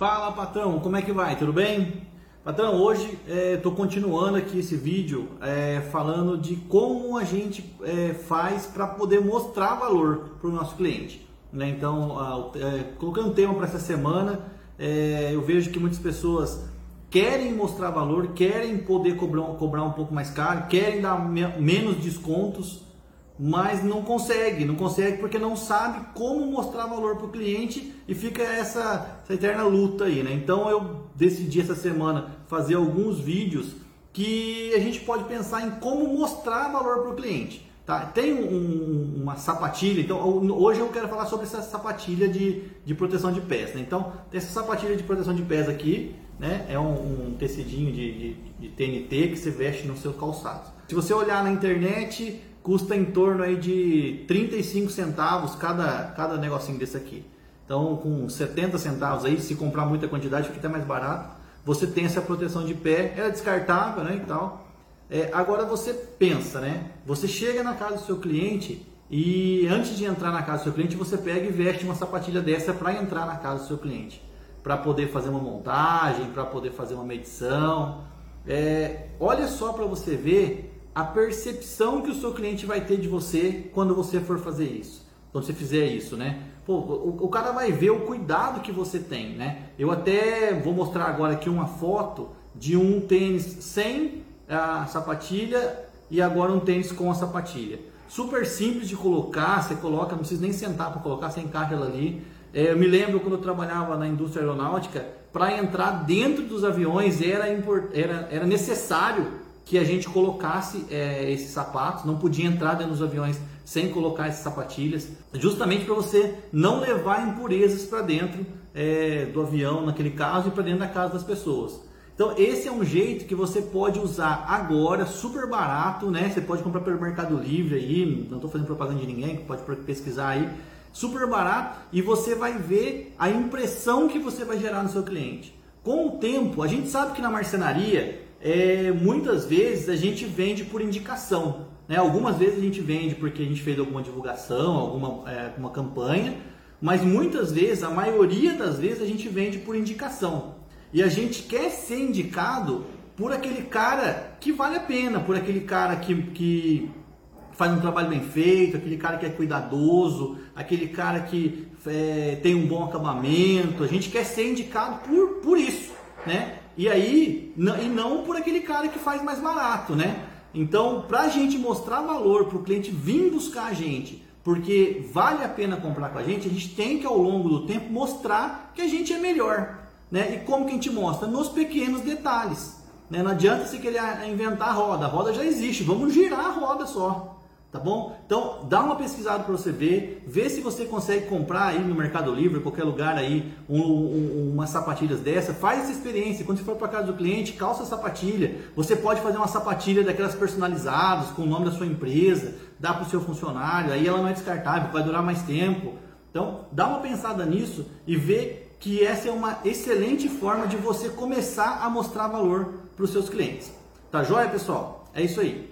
Fala patrão, como é que vai? Tudo bem? Patrão, hoje estou é, continuando aqui esse vídeo é, falando de como a gente é, faz para poder mostrar valor para o nosso cliente. Né? Então, é, colocando tema para essa semana, é, eu vejo que muitas pessoas querem mostrar valor, querem poder cobrar, cobrar um pouco mais caro, querem dar me menos descontos mas não consegue, não consegue porque não sabe como mostrar valor para o cliente e fica essa, essa, eterna luta aí, né? Então eu decidi essa semana fazer alguns vídeos que a gente pode pensar em como mostrar valor para o cliente. Tá? Tem um, uma sapatilha, então hoje eu quero falar sobre essa sapatilha de, de proteção de pés. Né? Então tem essa sapatilha de proteção de pés aqui, né? é um, um tecidinho de, de, de TNT que você veste no seu calçado. Se você olhar na internet, custa em torno aí de 35 centavos cada, cada negocinho desse aqui. Então, com 70 centavos aí, se comprar muita quantidade, fica até mais barato. Você tem essa proteção de pé, ela é descartável, né, e tal. É, agora você pensa, né? Você chega na casa do seu cliente e antes de entrar na casa do seu cliente, você pega e veste uma sapatilha dessa para entrar na casa do seu cliente, para poder fazer uma montagem, para poder fazer uma medição. É, olha só para você ver a percepção que o seu cliente vai ter de você quando você for fazer isso. Quando você fizer isso, né? Pô, o, o, cara vai ver o cuidado que você tem, né? Eu até vou mostrar agora aqui uma foto de um tênis sem a sapatilha e agora um tênis com a sapatilha. Super simples de colocar, você coloca, não precisa nem sentar para colocar, você encaixa ela ali. É, eu me lembro quando eu trabalhava na indústria aeronáutica, para entrar dentro dos aviões era, era, era necessário que a gente colocasse é, esses sapatos, não podia entrar dentro dos aviões sem colocar essas sapatilhas, justamente para você não levar impurezas para dentro é, do avião, naquele caso, e para dentro da casa das pessoas. Então, esse é um jeito que você pode usar agora, super barato, né? Você pode comprar pelo Mercado Livre aí, não estou fazendo propaganda de ninguém, pode pesquisar aí, super barato, e você vai ver a impressão que você vai gerar no seu cliente. Com o tempo, a gente sabe que na marcenaria é, muitas vezes a gente vende por indicação. Né? Algumas vezes a gente vende porque a gente fez alguma divulgação, alguma é, uma campanha, mas muitas vezes, a maioria das vezes, a gente vende por indicação. E a gente quer ser indicado por aquele cara que vale a pena, por aquele cara que, que faz um trabalho bem feito, aquele cara que é cuidadoso, aquele cara que é, tem um bom acabamento. A gente quer ser indicado por, por isso, né? E aí, e não por aquele cara que faz mais barato, né? Então, para a gente mostrar valor, para o cliente vir buscar a gente, porque vale a pena comprar com a gente, a gente tem que ao longo do tempo mostrar que a gente é melhor. Né? E como que a gente mostra? Nos pequenos detalhes. Né? Não adianta você querer inventar a roda, a roda já existe, vamos girar a roda só. Tá bom? Então, dá uma pesquisada para você ver, vê se você consegue comprar aí no Mercado Livre, qualquer lugar aí, um, um, umas sapatilhas dessa. Faz essa experiência. Quando você for para casa do cliente, calça a sapatilha. Você pode fazer uma sapatilha daquelas personalizadas, com o nome da sua empresa, dá para o seu funcionário, aí ela não é descartável, vai durar mais tempo. Então, dá uma pensada nisso e vê que essa é uma excelente forma de você começar a mostrar valor para os seus clientes. Tá joia, pessoal? É isso aí.